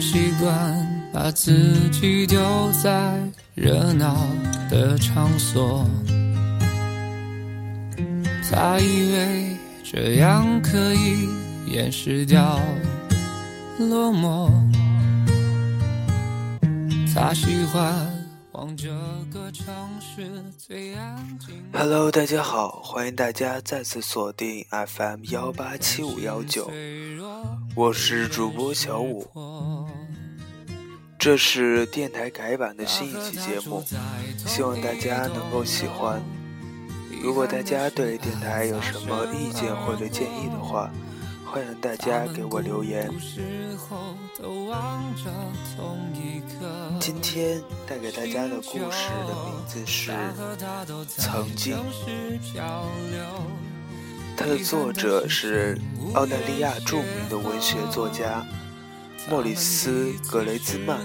习惯把自己丢在热闹的场所，他以为这样可以掩饰掉落寞，他喜欢。Hello，大家好，欢迎大家再次锁定 FM 幺八七五幺九，我是主播小五，这是电台改版的新一期节目，希望大家能够喜欢。如果大家对电台有什么意见或者建议的话，欢迎大家给我留言。今天带给大家的故事的名字是《曾经》，它的作者是澳大利亚著名的文学作家莫里斯·格雷兹曼。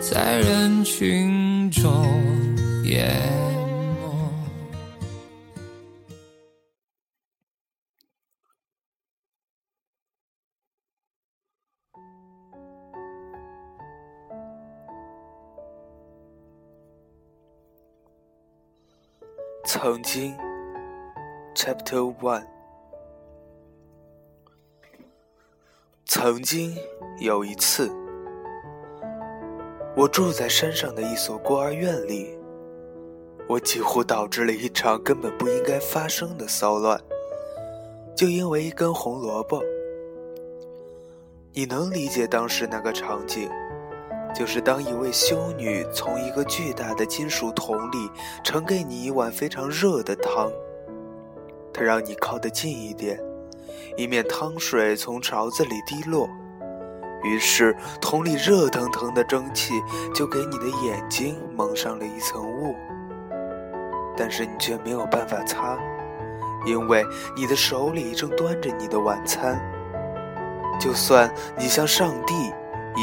在人群中淹没。曾经，Chapter One。曾经有一次。我住在山上的一所孤儿院里，我几乎导致了一场根本不应该发生的骚乱，就因为一根红萝卜。你能理解当时那个场景，就是当一位修女从一个巨大的金属桶里盛给你一碗非常热的汤，她让你靠得近一点，以免汤水从勺子里滴落。于是，桶里热腾腾的蒸汽就给你的眼睛蒙上了一层雾，但是你却没有办法擦，因为你的手里正端着你的晚餐。就算你向上帝、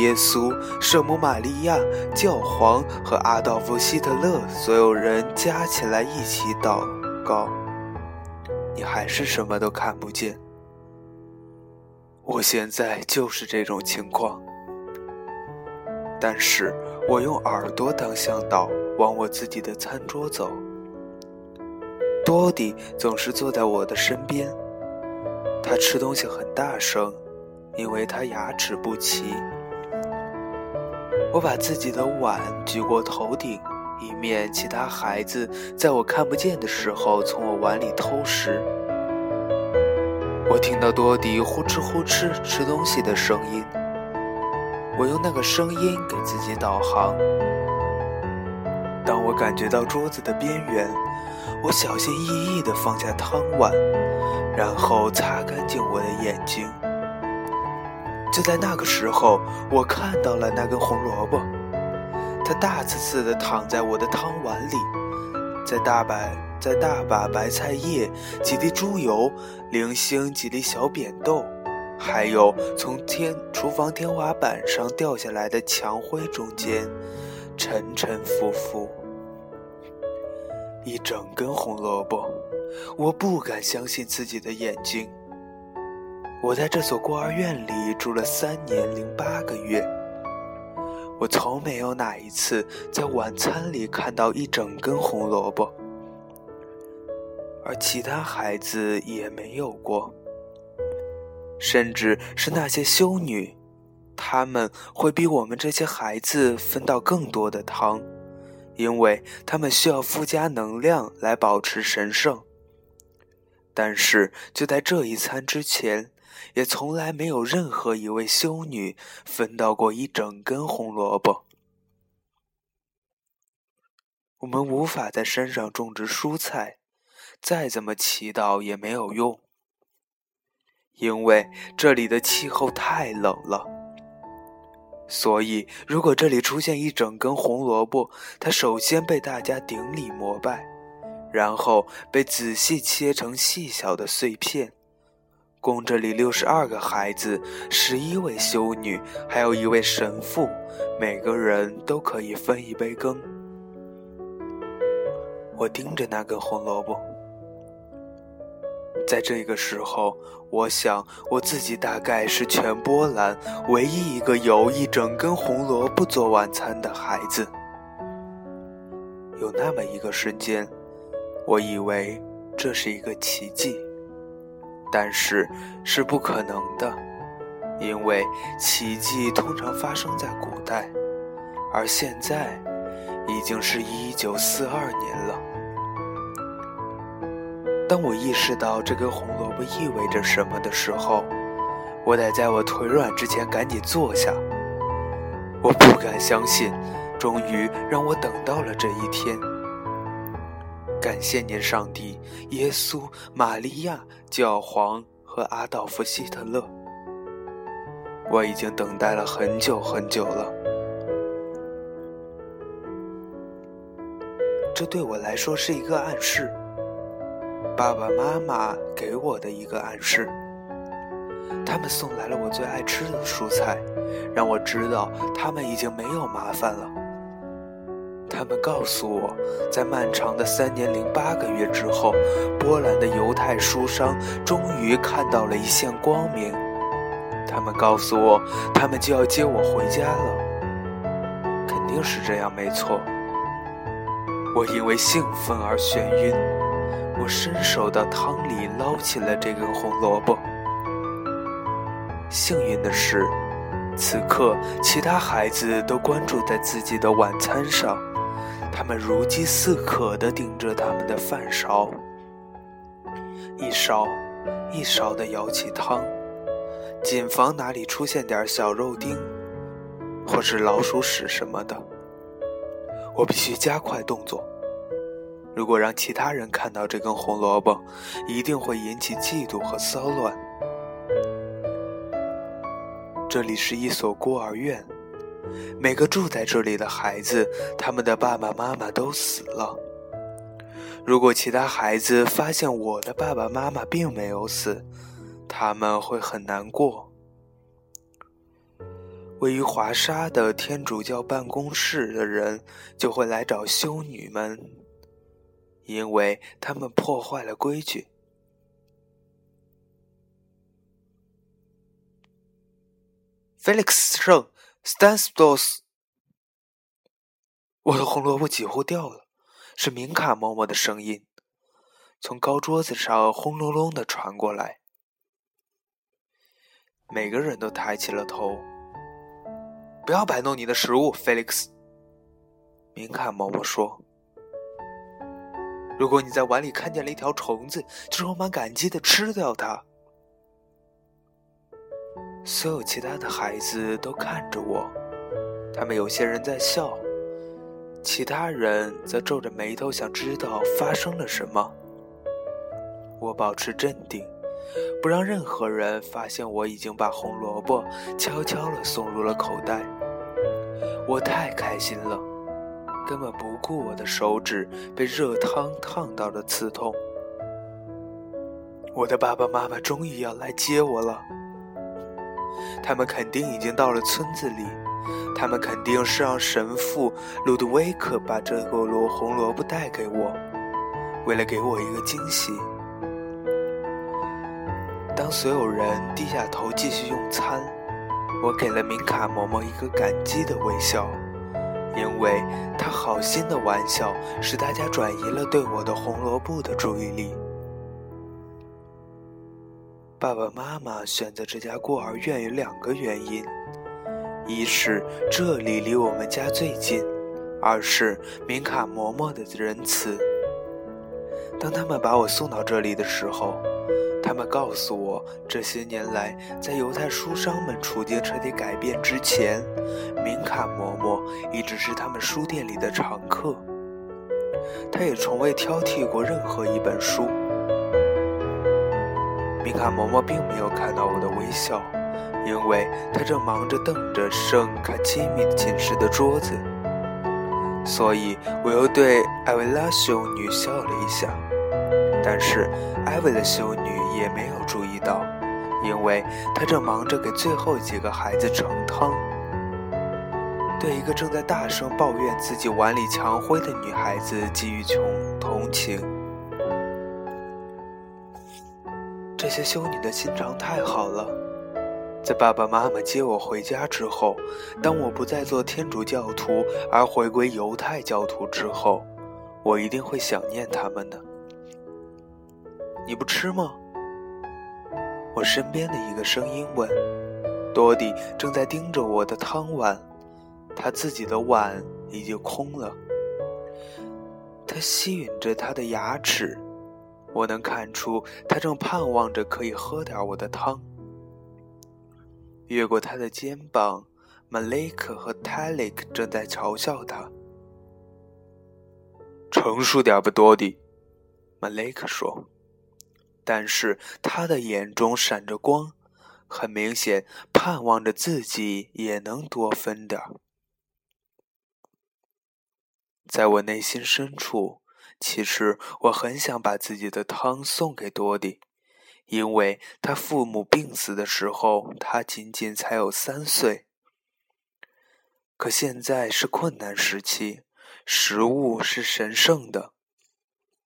耶稣、圣母玛利亚、教皇和阿道夫·希特勒所有人加起来一起祷告，你还是什么都看不见。我现在就是这种情况，但是我用耳朵当向导，往我自己的餐桌走。多迪总是坐在我的身边，他吃东西很大声，因为他牙齿不齐。我把自己的碗举过头顶，以免其他孩子在我看不见的时候从我碗里偷食。我听到多迪呼哧呼哧吃东西的声音，我用那个声音给自己导航。当我感觉到桌子的边缘，我小心翼翼地放下汤碗，然后擦干净我的眼睛。就在那个时候，我看到了那根红萝卜，它大刺刺地躺在我的汤碗里，在大白。在大把白菜叶、几滴猪油、零星几粒小扁豆，还有从天厨房天花板上掉下来的墙灰中间，沉沉浮浮，一整根红萝卜。我不敢相信自己的眼睛。我在这所孤儿院里住了三年零八个月，我从没有哪一次在晚餐里看到一整根红萝卜。而其他孩子也没有过，甚至是那些修女，他们会比我们这些孩子分到更多的汤，因为他们需要附加能量来保持神圣。但是就在这一餐之前，也从来没有任何一位修女分到过一整根红萝卜。我们无法在山上种植蔬菜。再怎么祈祷也没有用，因为这里的气候太冷了。所以，如果这里出现一整根红萝卜，它首先被大家顶礼膜拜，然后被仔细切成细小的碎片，供这里六十二个孩子、十一位修女，还有一位神父，每个人都可以分一杯羹。我盯着那根红萝卜。在这个时候，我想我自己大概是全波兰唯一一个有一整根红萝卜做晚餐的孩子。有那么一个瞬间，我以为这是一个奇迹，但是是不可能的，因为奇迹通常发生在古代，而现在已经是一九四二年了。当我意识到这根红萝卜意味着什么的时候，我得在我腿软之前赶紧坐下。我不敢相信，终于让我等到了这一天。感谢您，上帝、耶稣、玛利亚、教皇和阿道夫·希特勒。我已经等待了很久很久了。这对我来说是一个暗示。爸爸妈妈给我的一个暗示，他们送来了我最爱吃的蔬菜，让我知道他们已经没有麻烦了。他们告诉我，在漫长的三年零八个月之后，波兰的犹太书商终于看到了一线光明。他们告诉我，他们就要接我回家了。肯定是这样，没错。我因为兴奋而眩晕。我伸手到汤里捞起了这根红萝卜。幸运的是，此刻其他孩子都关注在自己的晚餐上，他们如饥似渴地盯着他们的饭勺，一勺一勺地舀起汤，谨防哪里出现点小肉丁，或是老鼠屎什么的。我必须加快动作。如果让其他人看到这根红萝卜，一定会引起嫉妒和骚乱。这里是一所孤儿院，每个住在这里的孩子，他们的爸爸妈妈都死了。如果其他孩子发现我的爸爸妈妈并没有死，他们会很难过。位于华沙的天主教办公室的人就会来找修女们。因为他们破坏了规矩。Felix 圣 Stanislas，我的红萝卜几乎掉了，是明卡嬷嬷的声音，从高桌子上轰隆隆的传过来。每个人都抬起了头。不要摆弄你的食物，Felix。明卡嬷嬷说。如果你在碗里看见了一条虫子，就充满感激的吃掉它。所有其他的孩子都看着我，他们有些人在笑，其他人则皱着眉头，想知道发生了什么。我保持镇定，不让任何人发现我已经把红萝卜悄悄地送入了口袋。我太开心了。根本不顾我的手指被热汤烫到了刺痛。我的爸爸妈妈终于要来接我了。他们肯定已经到了村子里，他们肯定是让神父路德维克把这个萝红萝卜带给我，为了给我一个惊喜。当所有人低下头继续用餐，我给了明卡嬷嬷一个感激的微笑。因为他好心的玩笑使大家转移了对我的红萝卜的注意力。爸爸妈妈选择这家孤儿院有两个原因：一是这里离我们家最近；二是明卡嬷嬷的仁慈。当他们把我送到这里的时候。他们告诉我，这些年来，在犹太书商们处境彻底改变之前，明卡嬷嬷一直是他们书店里的常客。他也从未挑剔过任何一本书。米卡嬷嬷并没有看到我的微笑，因为她正忙着瞪着圣卡基米寝室的桌子。所以，我又对艾维拉修女笑了一下。但是，艾维拉修女也没有注意到，因为她正忙着给最后几个孩子盛汤。对一个正在大声抱怨自己碗里墙灰的女孩子给予穷同情。这些修女的心肠太好了。在爸爸妈妈接我回家之后，当我不再做天主教徒而回归犹太教徒之后，我一定会想念他们的。你不吃吗？我身边的一个声音问。多迪正在盯着我的汤碗，他自己的碗已经空了。他吸吮着他的牙齿，我能看出他正盼望着可以喝点我的汤。越过他的肩膀，马雷克和泰利克正在嘲笑他。成熟点吧，多迪，马雷克说。但是他的眼中闪着光。很明显，盼望着自己也能多分点儿。在我内心深处，其实我很想把自己的汤送给多迪，因为他父母病死的时候，他仅仅才有三岁。可现在是困难时期，食物是神圣的，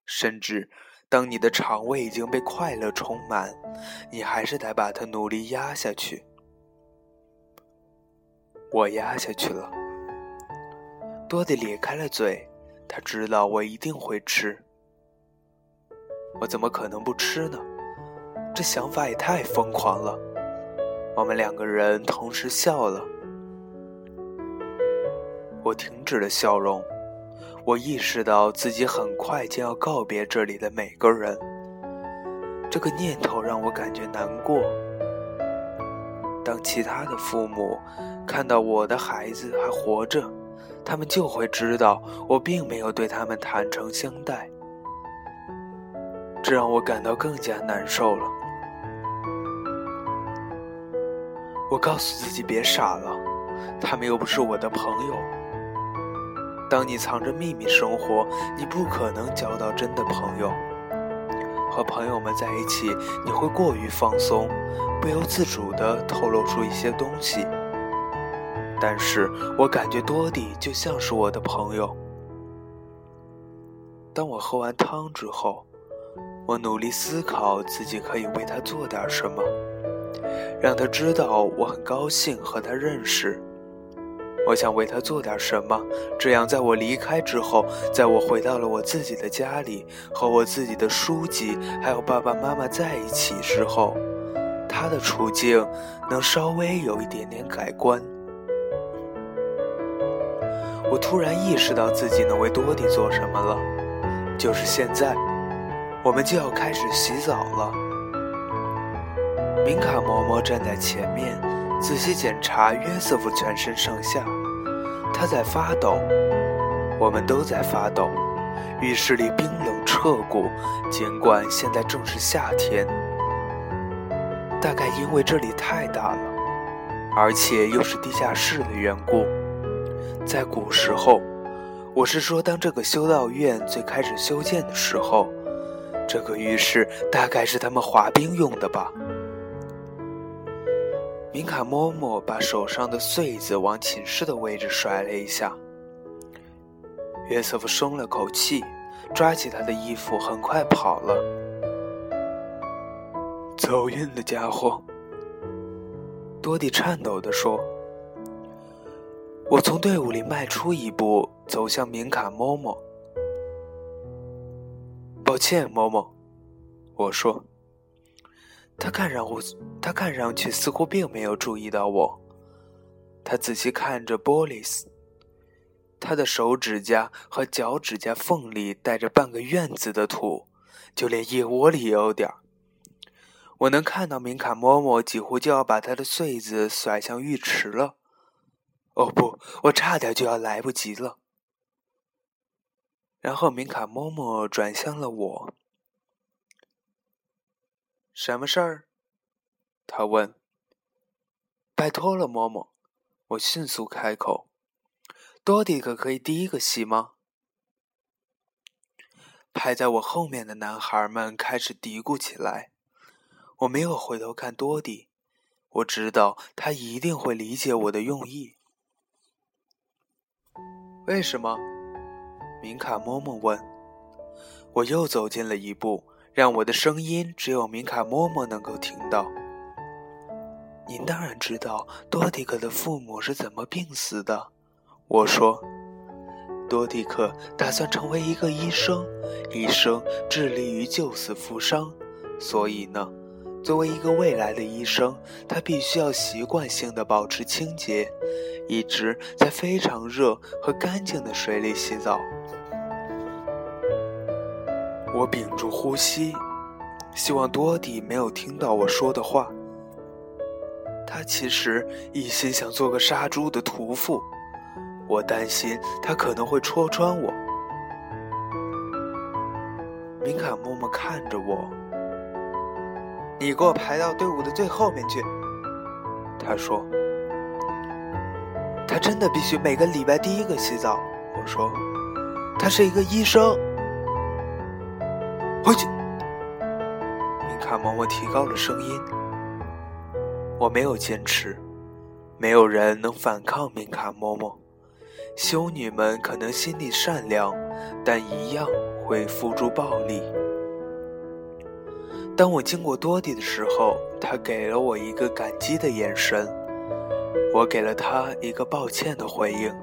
甚至。当你的肠胃已经被快乐充满，你还是得把它努力压下去。我压下去了。多迪咧开了嘴，他知道我一定会吃。我怎么可能不吃呢？这想法也太疯狂了。我们两个人同时笑了。我停止了笑容。我意识到自己很快将要告别这里的每个人，这个念头让我感觉难过。当其他的父母看到我的孩子还活着，他们就会知道我并没有对他们坦诚相待，这让我感到更加难受了。我告诉自己别傻了，他们又不是我的朋友。当你藏着秘密生活，你不可能交到真的朋友。和朋友们在一起，你会过于放松，不由自主地透露出一些东西。但是我感觉多迪就像是我的朋友。当我喝完汤之后，我努力思考自己可以为他做点什么，让他知道我很高兴和他认识。我想为他做点什么，这样在我离开之后，在我回到了我自己的家里，和我自己的书籍还有爸爸妈妈在一起之后，他的处境能稍微有一点点改观。我突然意识到自己能为多迪做什么了，就是现在，我们就要开始洗澡了。明卡嬷嬷站在前面，仔细检查约瑟夫全身上下。他在发抖，我们都在发抖。浴室里冰冷彻骨，尽管现在正是夏天。大概因为这里太大了，而且又是地下室的缘故。在古时候，我是说，当这个修道院最开始修建的时候，这个浴室大概是他们滑冰用的吧。明卡嬷嬷把手上的穗子往寝室的位置甩了一下。约瑟夫松了口气，抓起他的衣服，很快跑了。走运的家伙，多迪颤抖地说：“我从队伍里迈出一步，走向明卡嬷嬷。抱歉，嬷嬷，我说。”他看上我，他看上去似乎并没有注意到我。他仔细看着波利斯，他的手指甲和脚趾甲缝里带着半个院子的土，就连腋窝里也有点儿。我能看到明卡嬷嬷几乎就要把他的穗子甩向浴池了。哦不，我差点就要来不及了。然后明卡嬷嬷转向了我。什么事儿？他问。拜托了，嬷嬷，我迅速开口。多迪可可以第一个洗吗？排在我后面的男孩们开始嘀咕起来。我没有回头看多迪，我知道他一定会理解我的用意。为什么？明卡嬷嬷问。我又走近了一步。让我的声音只有明卡嬷嬷能够听到。您当然知道多迪克的父母是怎么病死的，我说。多迪克打算成为一个医生，一生致力于救死扶伤，所以呢，作为一个未来的医生，他必须要习惯性的保持清洁，一直在非常热和干净的水里洗澡。我屏住呼吸，希望多迪没有听到我说的话。他其实一心想做个杀猪的屠夫，我担心他可能会戳穿我。明卡默默看着我，你给我排到队伍的最后面去。他说：“他真的必须每个礼拜第一个洗澡。”我说：“他是一个医生。”回去。明卡默默提高了声音。我没有坚持，没有人能反抗明卡嬷嬷。修女们可能心地善良，但一样会付诸暴力。当我经过多地的时候，他给了我一个感激的眼神，我给了他一个抱歉的回应。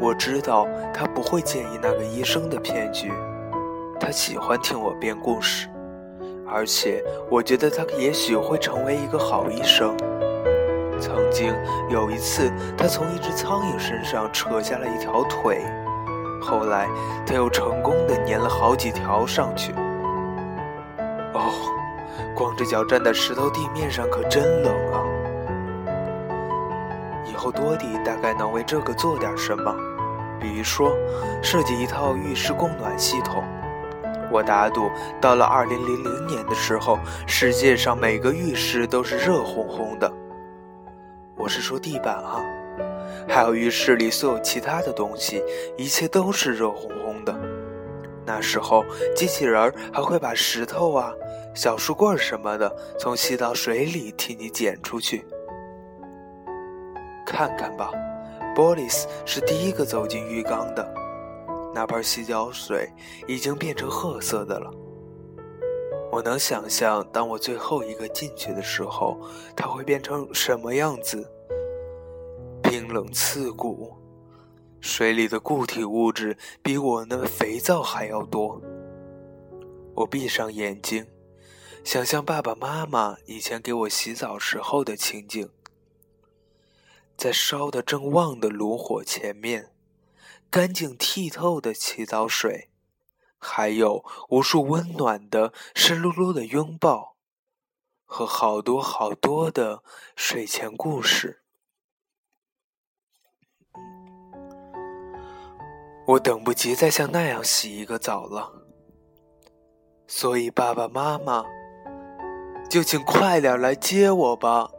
我知道他不会介意那个医生的骗局，他喜欢听我编故事。而且，我觉得他也许会成为一个好医生。曾经有一次，他从一只苍蝇身上扯下了一条腿，后来他又成功的粘了好几条上去。哦，光着脚站在石头地面上可真冷啊！后多迪大概能为这个做点什么，比如说设计一套浴室供暖系统。我打赌，到了二零零零年的时候，世界上每个浴室都是热烘烘的。我是说地板啊，还有浴室里所有其他的东西，一切都是热烘烘的。那时候，机器人还会把石头啊、小树棍什么的从洗澡水里替你捡出去。看看吧，波利斯是第一个走进浴缸的。那盆洗脚水已经变成褐色的了。我能想象，当我最后一个进去的时候，它会变成什么样子？冰冷刺骨，水里的固体物质比我那肥皂还要多。我闭上眼睛，想象爸爸妈妈以前给我洗澡时候的情景，在烧得正旺的炉火前面。干净剔透的洗澡水，还有无数温暖的湿漉漉的拥抱，和好多好多的睡前故事。我等不及再像那样洗一个澡了，所以爸爸妈妈，就请快点来接我吧。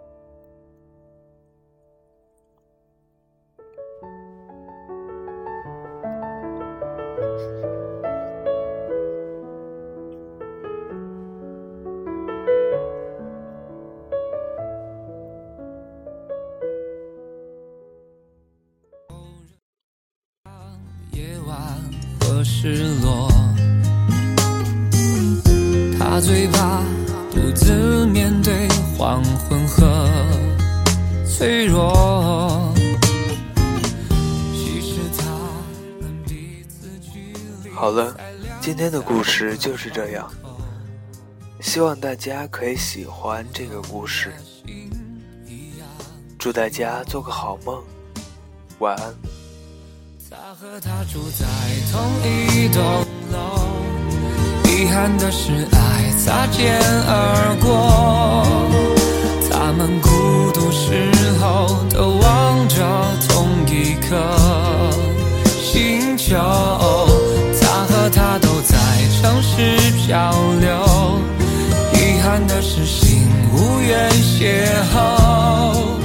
的故事就是这样，希望大家可以喜欢这个故事。祝大家做个好梦，晚安。他和他住在同一栋楼，遗憾的是爱擦肩而过。他们孤独时候都望着同一颗星球。他都在城市漂流，遗憾的是心无缘邂逅。